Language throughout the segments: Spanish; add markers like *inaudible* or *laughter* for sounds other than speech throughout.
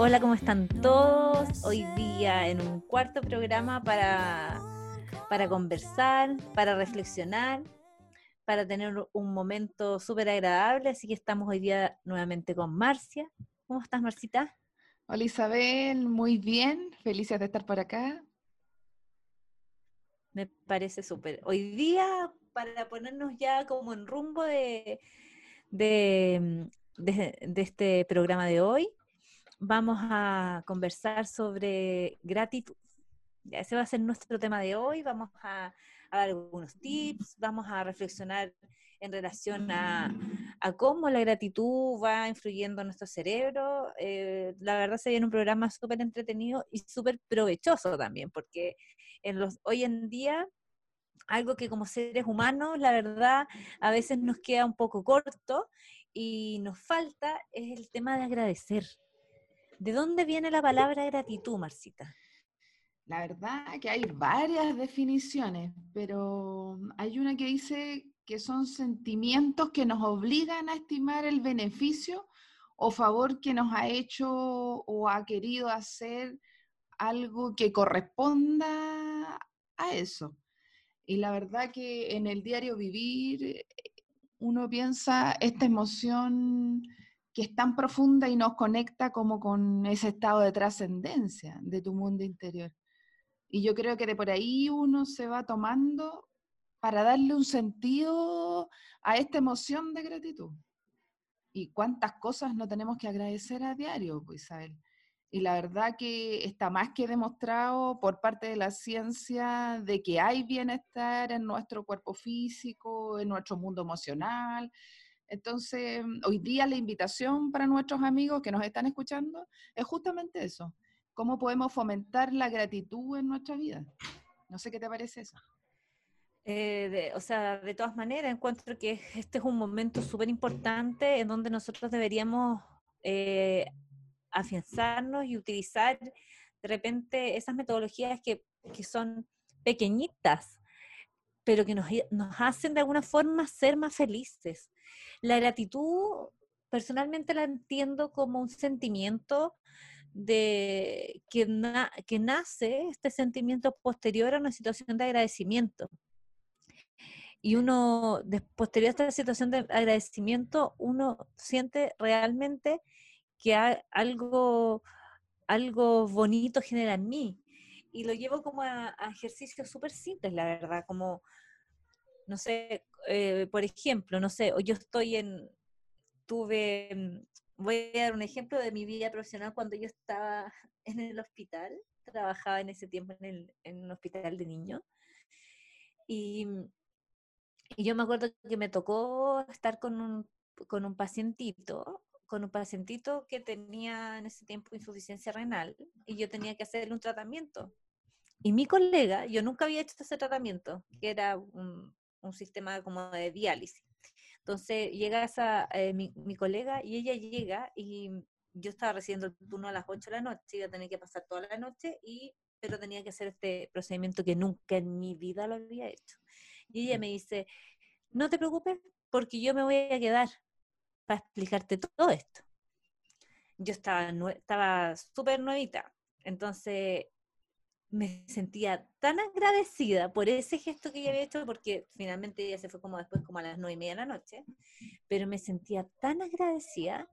Hola, ¿cómo están todos? Hoy día en un cuarto programa para, para conversar, para reflexionar, para tener un momento súper agradable. Así que estamos hoy día nuevamente con Marcia. ¿Cómo estás, Marcita? Hola Isabel, muy bien, felices de estar por acá. Me parece súper. Hoy día, para ponernos ya como en rumbo de, de, de este programa de hoy, vamos a conversar sobre gratitud. ese va a ser nuestro tema de hoy. Vamos a, dar algunos tips, vamos a reflexionar en relación a, cómo la gratitud va influyendo en nuestro cerebro. Eh, la verdad se viene un programa súper entretenido y súper provechoso también, porque en los, hoy en día algo que como seres humanos, la verdad, a veces nos queda un poco corto y nos falta es el tema de agradecer. ¿De dónde viene la palabra gratitud, Marcita? La verdad que hay varias definiciones, pero hay una que dice que son sentimientos que nos obligan a estimar el beneficio o favor que nos ha hecho o ha querido hacer algo que corresponda a eso. Y la verdad que en el diario vivir uno piensa esta emoción que es tan profunda y nos conecta como con ese estado de trascendencia de tu mundo interior. Y yo creo que de por ahí uno se va tomando para darle un sentido a esta emoción de gratitud. Y cuántas cosas no tenemos que agradecer a diario, pues Isabel. Y la verdad que está más que demostrado por parte de la ciencia de que hay bienestar en nuestro cuerpo físico, en nuestro mundo emocional, entonces, hoy día la invitación para nuestros amigos que nos están escuchando es justamente eso, cómo podemos fomentar la gratitud en nuestra vida. No sé qué te parece eso. Eh, o sea, de todas maneras, encuentro que este es un momento súper importante en donde nosotros deberíamos eh, afianzarnos y utilizar de repente esas metodologías que, que son pequeñitas, pero que nos, nos, hacen de alguna forma ser más felices. La gratitud, personalmente la entiendo como un sentimiento de que, que nace, este sentimiento posterior a una situación de agradecimiento. Y uno, posterior a esta situación de agradecimiento, uno siente realmente que algo, algo bonito genera en mí. Y lo llevo como a, ejercicios súper simples, la verdad, como no sé, eh, por ejemplo, no sé, yo estoy en, tuve, mm, voy a dar un ejemplo de mi vida profesional cuando yo estaba *laughs* en el hospital, trabajaba en ese tiempo en, el, en un hospital de niños, y, y, yo me acuerdo que me tocó estar con un, con un pacientito, con un pacientito que tenía en ese tiempo insuficiencia renal, y yo tenía que hacerle un tratamiento. Y mi colega, yo nunca había hecho ese tratamiento, que era un, un sistema como de diálisis. Entonces llega esa, eh, mi, colega y ella llega y yo estaba recibiendo el turno a las 8 de la noche, iba a tener que pasar toda la noche, y, pero tenía que hacer este procedimiento que nunca en mi vida lo había hecho. Y ella me dice, no te preocupes porque yo me voy a quedar para explicarte todo esto. Yo estaba, estaba súper nuevita, entonces me sentía tan agradecida por ese gesto que ella había hecho, porque finalmente ella se fue como después, como a las nueve y media de la noche, pero me sentía tan agradecida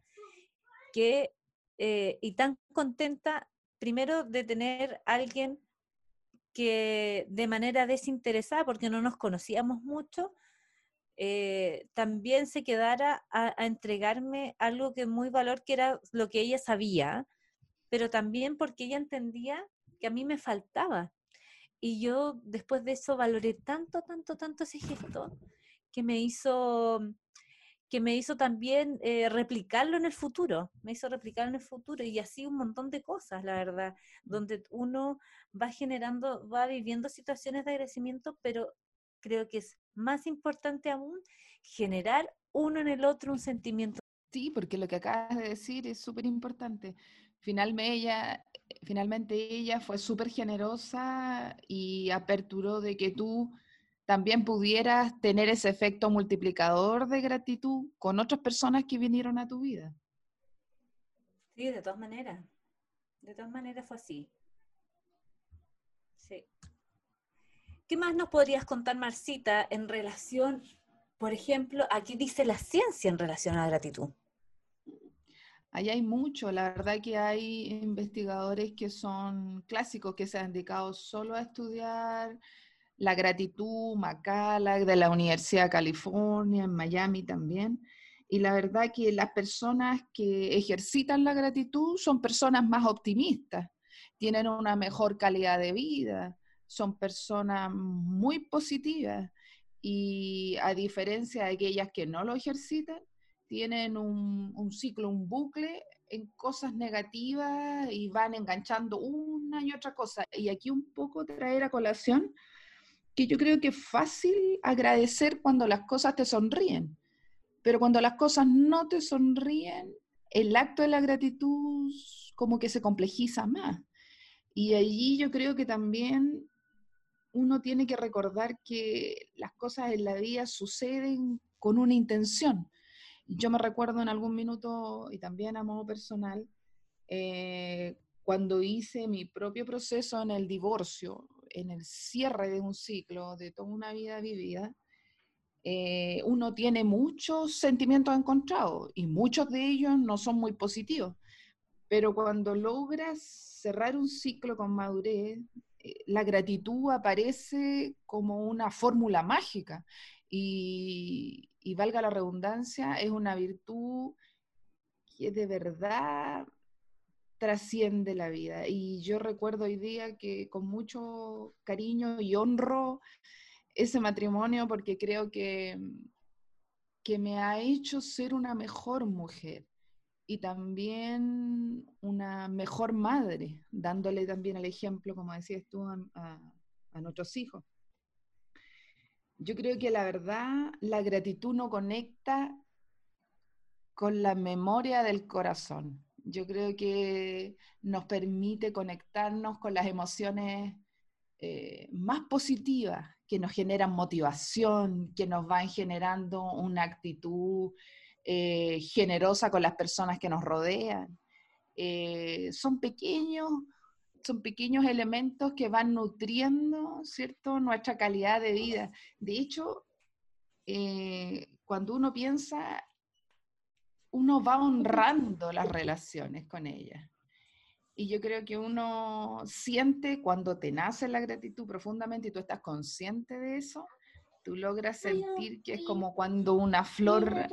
que, eh, y tan contenta, primero de tener alguien que de manera desinteresada, porque no nos conocíamos mucho, eh, también se quedara a, a, entregarme algo que muy valor, que era lo que ella sabía, pero también porque ella entendía que a mí me faltaba. Y yo después de eso valoré tanto, tanto, tanto ese gesto que me hizo que me hizo también eh, replicarlo en el futuro, me hizo replicarlo en el futuro y así un montón de cosas, la verdad, donde uno va generando, va viviendo situaciones de agradecimiento, pero creo que es más importante aún generar uno en el otro un sentimiento. Sí, porque lo que acabas de decir es súper importante. Finalmente ella, finalmente ella fue súper generosa y aperturó de que tú también pudieras tener ese efecto multiplicador de gratitud con otras personas que vinieron a tu vida. Sí, de todas maneras. De todas maneras fue así. Sí. ¿Qué más nos podrías contar, Marcita, en relación, por ejemplo, aquí dice la ciencia en relación a la gratitud? Ahí hay mucho, la verdad que hay investigadores que son clásicos, que se han dedicado solo a estudiar la gratitud, Macala, de la Universidad de California, en Miami también. Y la verdad que las personas que ejercitan la gratitud son personas más optimistas, tienen una mejor calidad de vida, son personas muy positivas y a diferencia de aquellas que no lo ejercitan, tienen un, ciclo, un bucle en cosas negativas y van enganchando una y otra cosa. Y aquí un poco traer a colación que yo creo que es fácil agradecer cuando las cosas te sonríen, pero cuando las cosas no te sonríen, el acto de la gratitud como que se complejiza más. Y allí yo creo que también uno tiene que recordar que las cosas en la vida suceden con una intención. Yo me recuerdo en algún minuto, y también a modo personal, eh, cuando hice mi propio proceso en el divorcio, en el cierre de un ciclo, de toda una vida vivida, eh, uno tiene muchos sentimientos encontrados y muchos de ellos no son muy positivos. Pero cuando logras cerrar un ciclo con madurez, eh, la gratitud aparece como una fórmula mágica y, valga la redundancia, es una virtud que de verdad trasciende la vida. Y yo recuerdo hoy día que con mucho cariño y honro ese matrimonio porque creo que, que me ha hecho ser una mejor mujer y también una mejor madre, dándole también el ejemplo, como decías tú, a nuestros hijos. Yo creo que la verdad, la gratitud no conecta con la memoria del corazón. Yo creo que nos permite conectarnos con las emociones eh, más positivas, que nos generan motivación, que nos van generando una actitud eh, generosa con las personas que nos rodean. Eh, son pequeños son pequeños elementos que van nutriendo, ¿cierto?, nuestra calidad de vida. De hecho, eh, cuando uno piensa, uno va honrando las relaciones con ellas. Y yo creo que uno siente cuando te nace la gratitud profundamente y tú estás consciente de eso, tú logras sentir que es como cuando una flor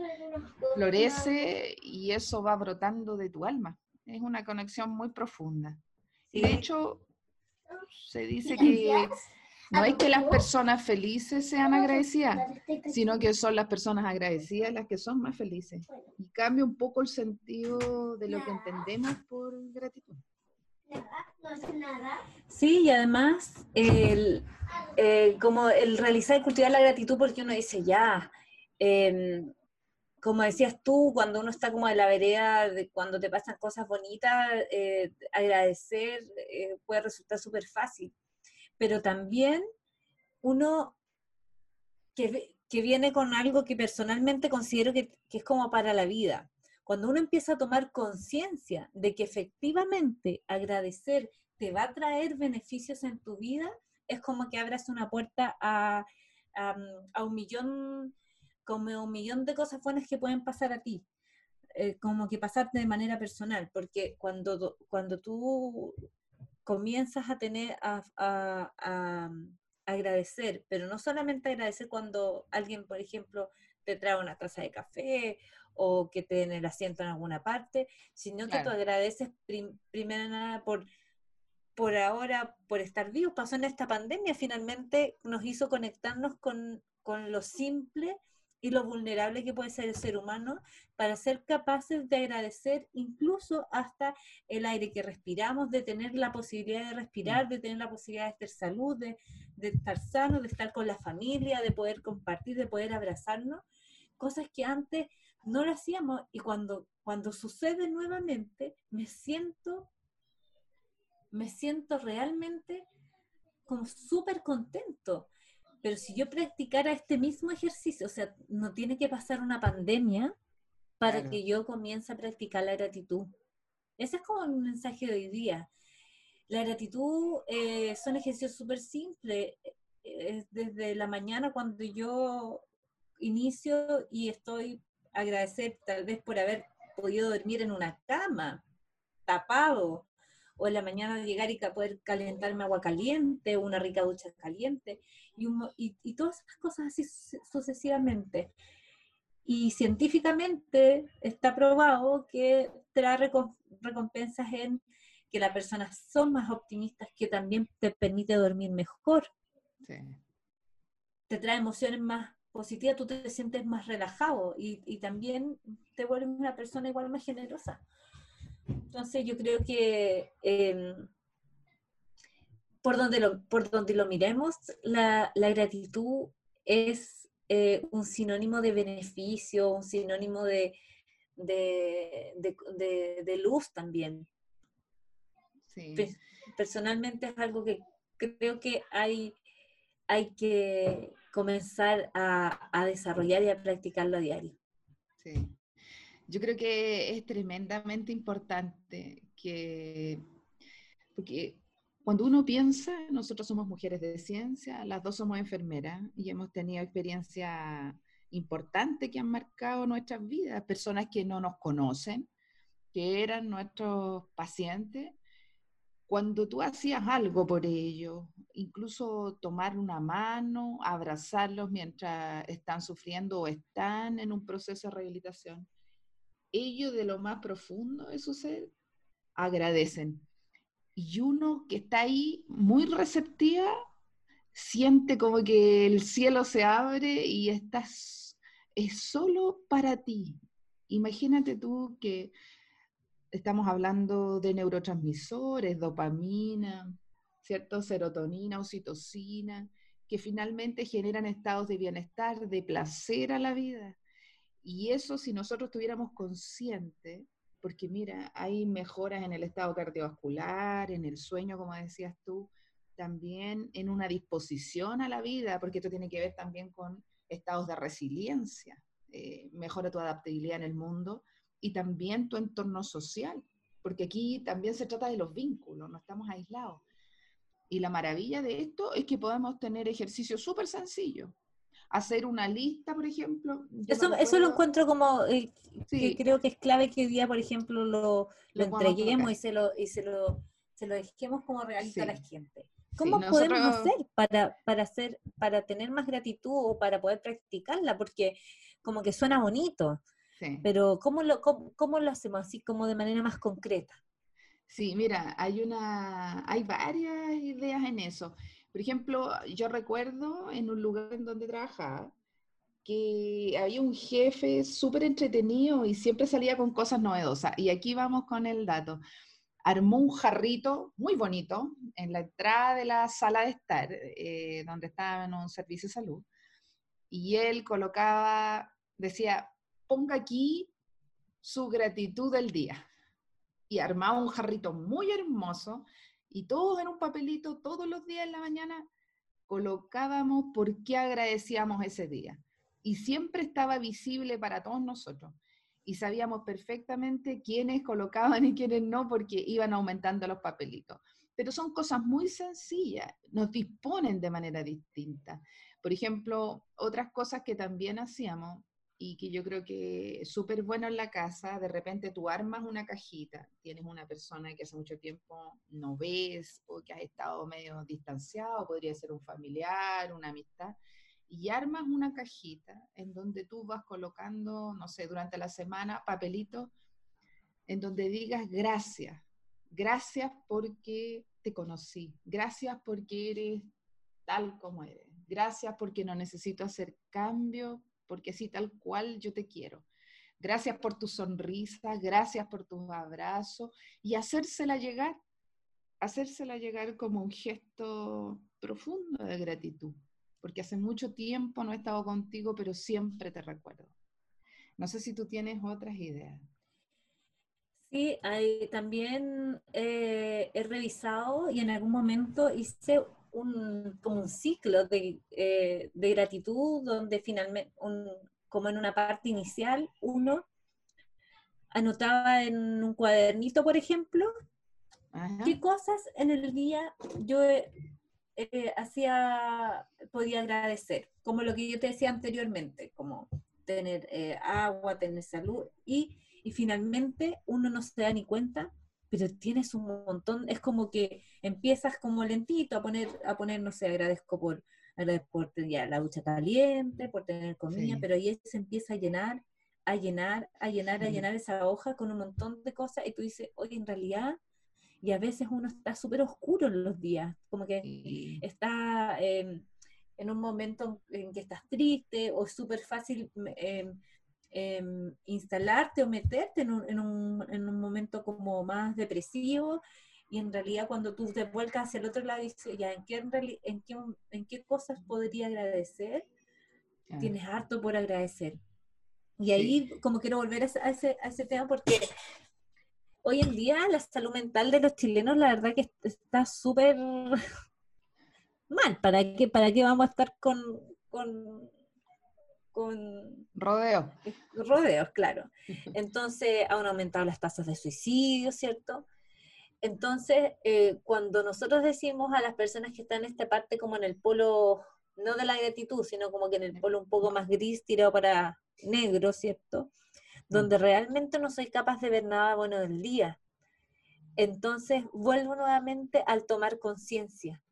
florece y eso va brotando de tu alma. Es una conexión muy profunda. Y de hecho, se dice que no es que las personas felices sean agradecidas, sino que son las personas agradecidas las que son más felices. Y cambia un poco el sentido de lo que entendemos por gratitud. Sí, y además, el, eh, como el realizar y cultivar la gratitud, porque uno dice, ya, eh, como decías tú, cuando uno está como en la vereda, de cuando te pasan cosas bonitas, eh, agradecer eh, puede resultar súper fácil. Pero también uno que, que, viene con algo que personalmente considero que, que es como para la vida. Cuando uno empieza a tomar conciencia de que efectivamente agradecer te va a traer beneficios en tu vida, es como que abras una puerta a, a un millón como un millón de cosas buenas que pueden pasar a ti, eh, como que pasarte de manera personal, porque cuando, cuando tú comienzas a tener, a, a, agradecer, pero no solamente agradecer cuando alguien, por ejemplo, te trae una taza de café o que te den el asiento en alguna parte, sino que tú agradeces primero nada por, por ahora, por estar vivos. Pasó en esta pandemia, finalmente nos hizo conectarnos con, con lo simple y lo vulnerable que puede ser el ser humano para ser capaces de agradecer incluso hasta el aire que respiramos, de tener la posibilidad de respirar, de tener la posibilidad de estar salud, de, estar sano, de estar con la familia, de poder compartir, de poder abrazarnos, cosas que antes no lo hacíamos. Y cuando, cuando sucede nuevamente me siento, me siento realmente como súper contento pero si yo practicara este mismo ejercicio, o sea, no tiene que pasar una pandemia para que yo comience a practicar la gratitud. Ese es como un mensaje de hoy día. La gratitud eh, son ejercicios súper simples. Eh, desde la mañana cuando yo inicio y estoy agradecer tal vez por haber podido dormir en una cama, tapado, o en la mañana llegar y poder calentarme agua caliente, una rica ducha caliente, y, y, todas esas cosas así sucesivamente. Y científicamente está probado que trae recompensas en que las personas son más optimistas, que también te permite dormir mejor. Te trae emociones más positivas, tú te sientes más relajado y, y también te vuelves una persona igual más generosa. Entonces yo creo que em, por, donde lo, por donde lo miremos, la, gratitud es eh, un sinónimo de beneficio, un sinónimo de, de, luz también. Personalmente es algo que creo que hay, hay que comenzar a, a desarrollar y a practicarlo a diario. Sí. Yo creo que es tremendamente importante que, porque cuando uno piensa, nosotros somos mujeres de ciencia, las dos somos enfermeras y hemos tenido experiencias importantes que han marcado nuestras vidas, personas que no nos conocen, que eran nuestros pacientes. Cuando tú hacías algo por ellos, incluso tomar una mano, abrazarlos mientras están sufriendo o están en un proceso de rehabilitación, ellos de lo más profundo de su ser agradecen. Y uno que está ahí muy receptiva, siente como que el cielo se abre y estás, es solo para ti. Imagínate tú que estamos hablando de neurotransmisores, dopamina, ¿cierto? Serotonina, oxitocina, que finalmente generan estados de bienestar, de placer a la vida. Y eso si nosotros tuviéramos consciente, porque mira, hay mejoras en el estado cardiovascular, en el sueño, como decías tú, también en una disposición a la vida, porque esto tiene que ver también con estados de resiliencia, eh, mejora tu adaptabilidad en el mundo y también tu entorno social, porque aquí también se trata de los vínculos, no estamos aislados. Y la maravilla de esto es que podemos tener ejercicios súper sencillos, hacer una lista, por ejemplo. Eso, eso lo encuentro como, eh, que creo que es clave que hoy día, por ejemplo, lo, lo, entreguemos y se lo, y se lo, se lo dejemos como realista a la gente. ¿Cómo podemos hacer para, para, hacer, para tener más gratitud o para poder practicarla? Porque como que suena bonito, pero ¿cómo lo, cómo, cómo lo hacemos así como de manera más concreta? Sí, mira, hay una, hay varias ideas en eso. Por ejemplo, yo recuerdo en un lugar en donde trabajaba que había un jefe súper entretenido y siempre salía con cosas novedosas. Y aquí vamos con el dato. Armó un jarrito muy bonito en la entrada de la sala de estar, eh, donde estaba en un servicio de salud. Y él colocaba, decía, ponga aquí su gratitud del día. Y armaba un jarrito muy hermoso y todos en un papelito, todos los días en la mañana, colocábamos por qué agradecíamos ese día. Y siempre estaba visible para todos nosotros. Y sabíamos perfectamente quiénes colocaban y quiénes no, porque iban aumentando los papelitos. Pero son cosas muy sencillas, nos disponen de manera distinta. Por ejemplo, otras cosas que también hacíamos y que yo creo que es súper bueno en la casa, de repente tú armas una cajita, tienes una persona que hace mucho tiempo no ves o que has estado medio distanciado, podría ser un familiar, una amistad, y armas una cajita en donde tú vas colocando, no sé, durante la semana papelitos en donde digas gracias, gracias porque te conocí, gracias porque eres tal como eres, gracias porque no necesito hacer cambio porque así tal cual yo te quiero. Gracias por tu sonrisa, gracias por tus abrazos y hacérsela llegar, hacérsela llegar como un gesto profundo de gratitud, porque hace mucho tiempo no he estado contigo, pero siempre te recuerdo. No sé si tú tienes otras ideas. Sí, hay, también eh, he revisado y en algún momento hice un, como un ciclo de, eh, de gratitud donde finalmente, como en una parte inicial, uno anotaba en un cuadernito, por ejemplo, qué cosas en el día yo eh, eh, hacía, podía agradecer, como lo que yo te decía anteriormente, como tener eh, agua, tener salud, y, y finalmente uno no se da ni cuenta pero tienes un montón, es como que empiezas como lentito a poner, a poner, no sé, agradezco por, agradezco por ya, la ducha caliente, por tener comida, pero ahí se empieza a llenar, a llenar, a llenar, a llenar esa hoja con un montón de cosas, y tú dices, oye, en realidad, y a veces uno está súper oscuro en los días, como que está em, en un momento en que estás triste, o es súper fácil eh, Em, instalarte o meterte en un, en, un, en un, momento como más depresivo y en realidad cuando tú te vuelcas hacia el otro lado y dices, ya, ¿en qué, en qué, en qué cosas podría agradecer? Tienes harto por agradecer. Y ahí como quiero volver a ese, a ese tema porque hoy en día la salud mental de los chilenos la verdad que está súper *laughs* mal. ¿Para qué, ¿Para qué vamos a estar con, con con rodeos. Rodeos, claro. Entonces han aumentado las tasas de suicidio, ¿cierto? Entonces, eh, cuando nosotros decimos a las personas que están en esta parte como en el polo, no de la gratitud, sino como que en el polo un poco más gris, tirado para negro, ¿cierto? Donde realmente no soy capaz de ver nada bueno del día. Entonces, vuelvo nuevamente al tomar conciencia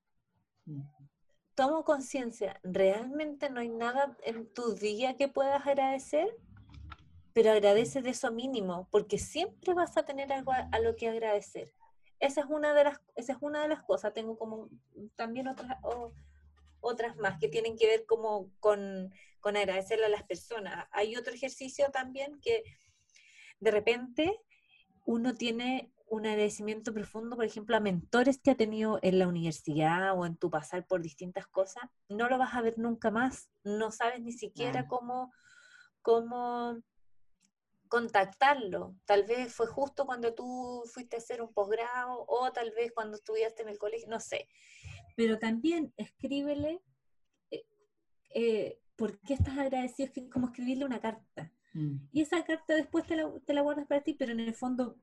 tomo conciencia, ¿realmente no hay nada en tu día que puedas agradecer? Pero agradece de eso mínimo, porque siempre vas a tener algo a, lo que agradecer. Esa es una de las, esa es una de las cosas. Tengo como también otras, otras más que tienen que ver como con, con agradecerle a las personas. Hay otro ejercicio también que de repente uno tiene un agradecimiento profundo, por ejemplo, a mentores que ha tenido en la universidad o en tu pasar por distintas cosas, no lo vas a ver nunca más, no sabes ni siquiera cómo, cómo contactarlo. Tal vez fue justo cuando tú fuiste a hacer un posgrado o tal vez cuando estudiaste en el colegio, no sé. Pero también escríbele eh, eh, por qué estás agradecido, es como escribirle una carta. Mm. Y esa carta después te la, te la guardas para ti, pero en el fondo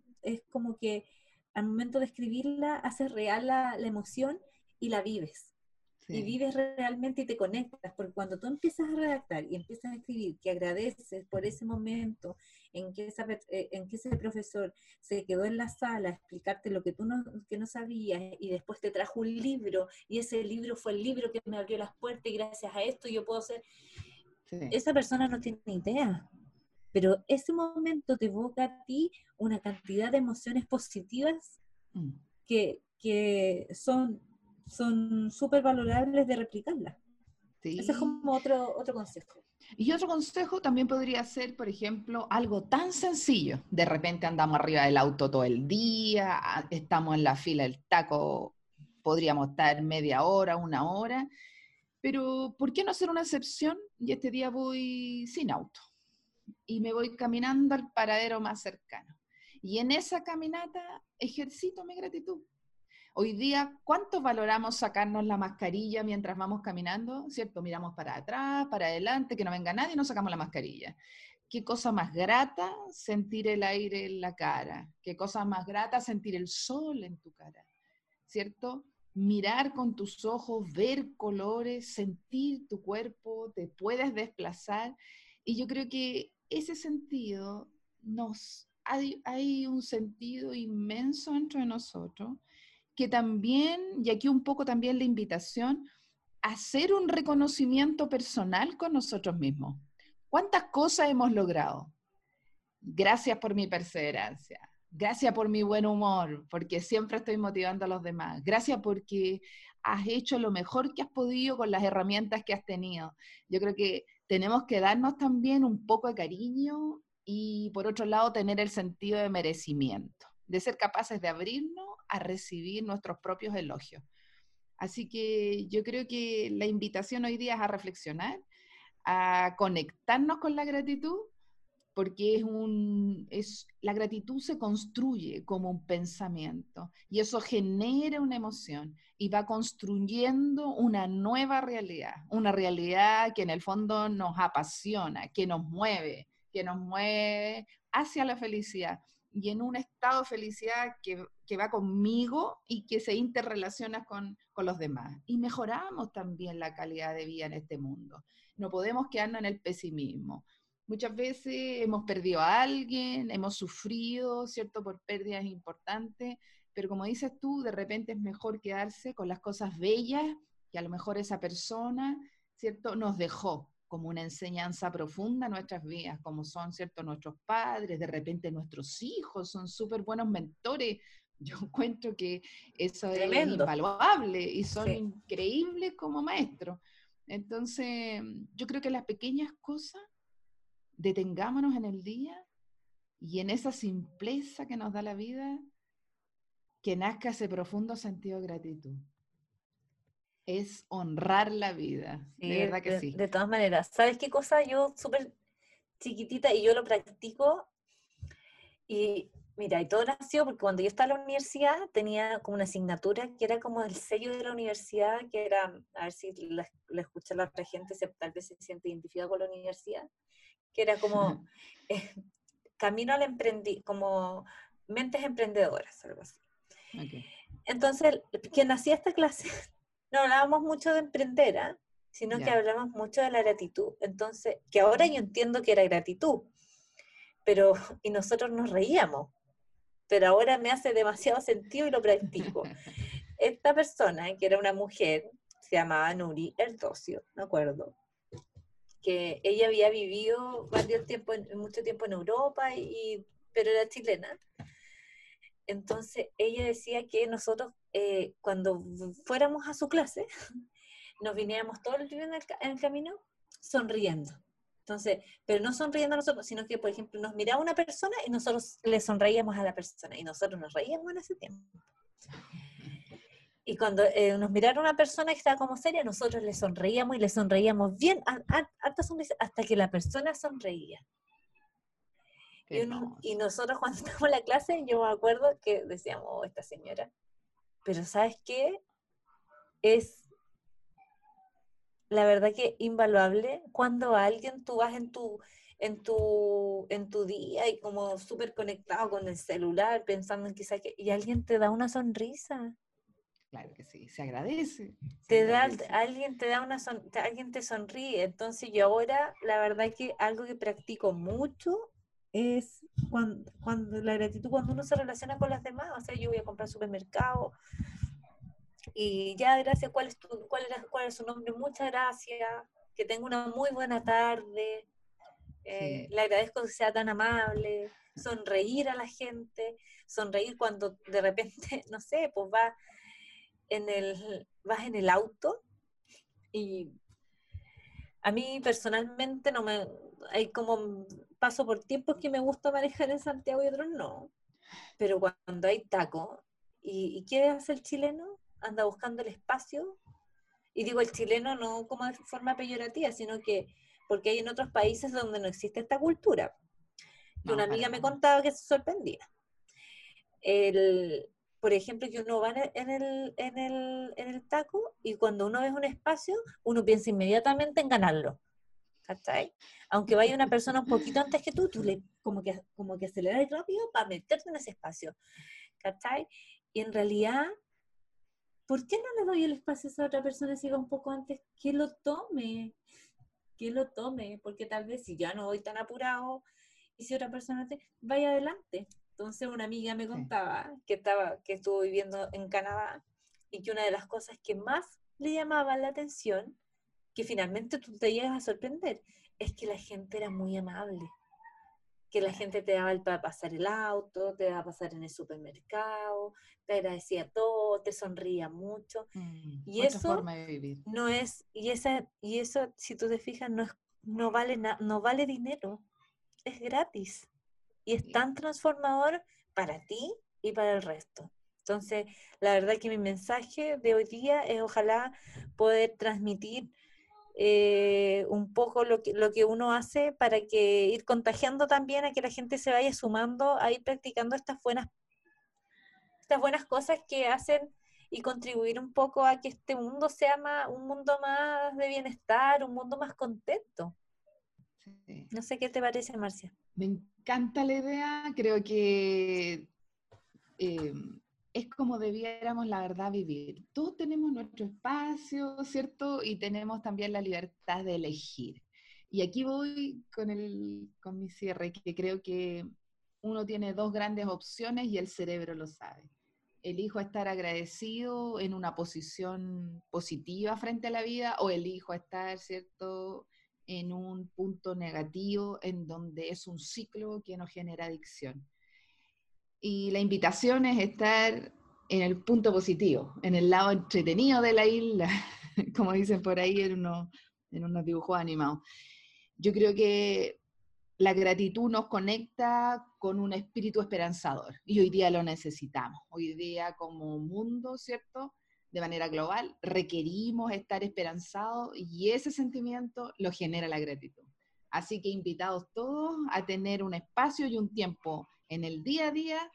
como que al momento de escribirla haces real la, emoción y la vives. Y vives realmente y te conectas, porque cuando tú empiezas a redactar y empiezas a escribir que agradeces por ese momento en que, eh, en que ese profesor se quedó en la sala a explicarte lo que tú no, que no sabías y después te trajo un libro y ese libro fue el libro que me abrió las puertas y gracias a esto yo puedo ser... Esa persona no tiene ni idea pero ese momento te evoca a ti una cantidad de emociones positivas mm. que, que son súper valorables de replicarlas. Ese es como otro, otro consejo. Y otro consejo también podría ser, por ejemplo, algo tan sencillo. De repente andamos arriba del auto todo el día, estamos en la fila del taco, podríamos estar media hora, una hora, pero ¿por qué no hacer una excepción? Y este día voy sin auto y me voy caminando al paradero más cercano. Y en esa caminata ejercito mi gratitud. Hoy día, ¿cuánto valoramos sacarnos la mascarilla mientras vamos caminando? ¿Cierto? Miramos para atrás, para adelante, que no venga nadie y nos sacamos la mascarilla. Qué cosa más grata sentir el aire en la cara. Qué cosa más grata sentir el sol en tu cara. ¿Cierto? Mirar con tus ojos, ver colores, sentir tu cuerpo, te puedes desplazar. Y yo creo que ese sentido nos, hay, hay un sentido inmenso entre nosotros que también, y aquí un poco también la invitación, hacer un reconocimiento personal con nosotros mismos. ¿Cuántas cosas hemos logrado? Gracias por mi perseverancia. Gracias por mi buen humor, porque siempre estoy motivando a los demás. Gracias porque has hecho lo mejor que has podido con las herramientas que has tenido. Yo creo que tenemos que darnos también un poco de cariño y por otro lado tener el sentido de merecimiento, de ser capaces de abrirnos a recibir nuestros propios elogios. Así que yo creo que la invitación hoy día es a reflexionar, a conectarnos con la gratitud porque es un, es, la gratitud se construye como un pensamiento y eso genera una emoción y va construyendo una nueva realidad, una realidad que en el fondo nos apasiona, que nos mueve, que nos mueve hacia la felicidad y en un estado de felicidad que, va conmigo y que se interrelaciona con, con, los demás. Y mejoramos también la calidad de vida en este mundo. No podemos quedarnos en el pesimismo. Muchas veces hemos perdido a alguien, hemos sufrido, ¿cierto?, por pérdidas importantes, pero como dices tú, de repente es mejor quedarse con las cosas bellas que a lo mejor esa persona, ¿cierto?, nos dejó como una enseñanza profunda en nuestras vidas, como son, ¿cierto?, nuestros padres, de repente nuestros hijos, son súper buenos mentores. *laughs* Yo encuentro que eso es invaluable y son increíbles como maestros. Entonces, yo creo que las pequeñas cosas, detengámonos en el día y en esa simpleza que nos da la vida, que nazca ese profundo sentido de gratitud es honrar la vida. de verdad que sí. De todas maneras, ¿sabes qué cosa? Yo súper chiquitita y yo lo practico. Y mira, y todo nació porque cuando yo estaba en la universidad tenía como una asignatura que era como el sello de la universidad, que era, a ver si la, escucha la otra gente, se, tal vez se siente identificada con la universidad, que era como eh, camino al emprendi, como mentes emprendedoras, algo así. Entonces, quien hacía esta clase *laughs* no hablábamos mucho de emprender, ¿ah? sino que hablábamos mucho de la gratitud. Entonces, que ahora yo entiendo que era gratitud, pero, *laughs* y nosotros nos reíamos, pero ahora me hace demasiado sentido y lo practico. *laughs* Esta persona, que era una mujer, se llamaba Nuri Erdocio, me acuerdo, que ella había vivido varios tiempo, mucho tiempo en Europa, y, pero era chilena. Entonces ella decía que nosotros eh, cuando fuéramos a su clase, *laughs* nos viniéramos todo el día en el, camino sonriendo. Entonces, pero no sonriendo a nosotros, sino que, por ejemplo, nos miraba una persona y nosotros le sonreíamos a la persona y nosotros nos reíamos en ese tiempo. Y cuando eh, nos mirara una persona que estaba como seria, nosotros le sonreíamos y le sonreíamos bien, hasta que la persona sonreía. Y, nosotros *laughs* cuando estábamos en la clase, yo me acuerdo que decíamos, oh, esta señora. Pero ¿sabes qué? Es la verdad que invaluable cuando alguien tú vas en tu, en tu, en tu día y como súper conectado con el celular, pensando en quizás que, y alguien te da una sonrisa. Claro que sí, se agradece. te da, alguien te da una alguien te sonríe. Entonces yo ahora, la verdad que algo que practico mucho es cuando, cuando, la gratitud cuando uno se relaciona con las demás, o sea, yo voy a comprar supermercado y ya, gracias, ¿cuál es, tu, cuál, cuál es su nombre? Muchas gracias, que tenga una muy buena tarde, eh, le agradezco que sea tan amable, sonreír a la gente, sonreír cuando de repente, *laughs* no sé, pues va en el, vas en el auto y a mí personalmente no me, hay como paso por tiempos que me gusta manejar en Santiago y otros no. Pero cuando hay taco, ¿y, qué hace el chileno? Anda buscando el espacio. Y digo el chileno no como de forma peyorativa, sino que porque hay en otros países donde no existe esta cultura. Y una amiga me contaba que se sorprendía. El, por ejemplo, que uno va en el, en, el, en el taco y cuando uno ve un espacio, uno piensa inmediatamente en ganarlo. ¿cachai? Aunque vaya una persona un poquito antes que tú, tú le como que, como que aceleras rápido para meterte en ese espacio, ¿cachai? Y en realidad, ¿por qué no le doy el espacio a esa otra persona si va un poco antes? Que lo tome, que lo tome, porque tal vez si ya no voy tan apurado y si otra persona te vaya adelante. Entonces una amiga me contaba que estaba, que estuvo viviendo en Canadá y que una de las cosas que más le llamaba la atención que finalmente tú te llegas a sorprender, es que la gente era muy amable, que la gente te daba el para pasar el auto, te daba a pasar en el supermercado, te agradecía todo, te sonría mucho. Mm, y eso no es, y esa, y eso, si tú te fijas, no es, no vale no vale dinero, es gratis. Y es tan transformador para ti y para el resto. Entonces, la verdad que mi mensaje de hoy día es ojalá poder transmitir eh, un poco lo que, lo que uno hace para que ir contagiando también a que la gente se vaya sumando a ir practicando estas buenas, estas buenas cosas que hacen y contribuir un poco a que este mundo sea más, un mundo más de bienestar, un mundo más contento. No sé qué te parece, Marcia. Me encanta la idea, creo que eh, es como debiéramos, la verdad, vivir. Todos tenemos nuestro espacio, ¿cierto? Y tenemos también la libertad de elegir. Y aquí voy con, el, con mi cierre, que creo que uno tiene dos grandes opciones y el cerebro lo sabe. Elijo estar agradecido en una posición positiva frente a la vida o elijo estar, ¿cierto?, en un punto negativo en donde es un ciclo que nos genera adicción. Y la invitación es estar en el punto positivo, en el lado entretenido de la isla, *laughs* como dicen por ahí en unos, en unos dibujos animados. Yo creo que la gratitud nos conecta con un espíritu esperanzador y hoy día lo necesitamos. Hoy día como mundo, ¿cierto? De manera global, requerimos estar esperanzados y ese sentimiento lo genera la gratitud. Así que invitados todos a tener un espacio y un tiempo en el día a día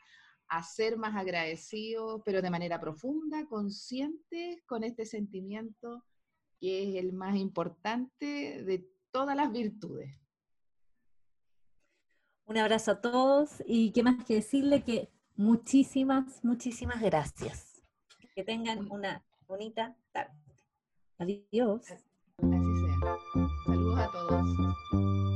a ser más agradecidos, pero de manera profunda, conscientes con este sentimiento que es el más importante de todas las virtudes. Un abrazo a todos y qué más que decirle que muchísimas, muchísimas gracias. Que tengan una bonita tarde. Adiós. Así sea. Saludos a todos.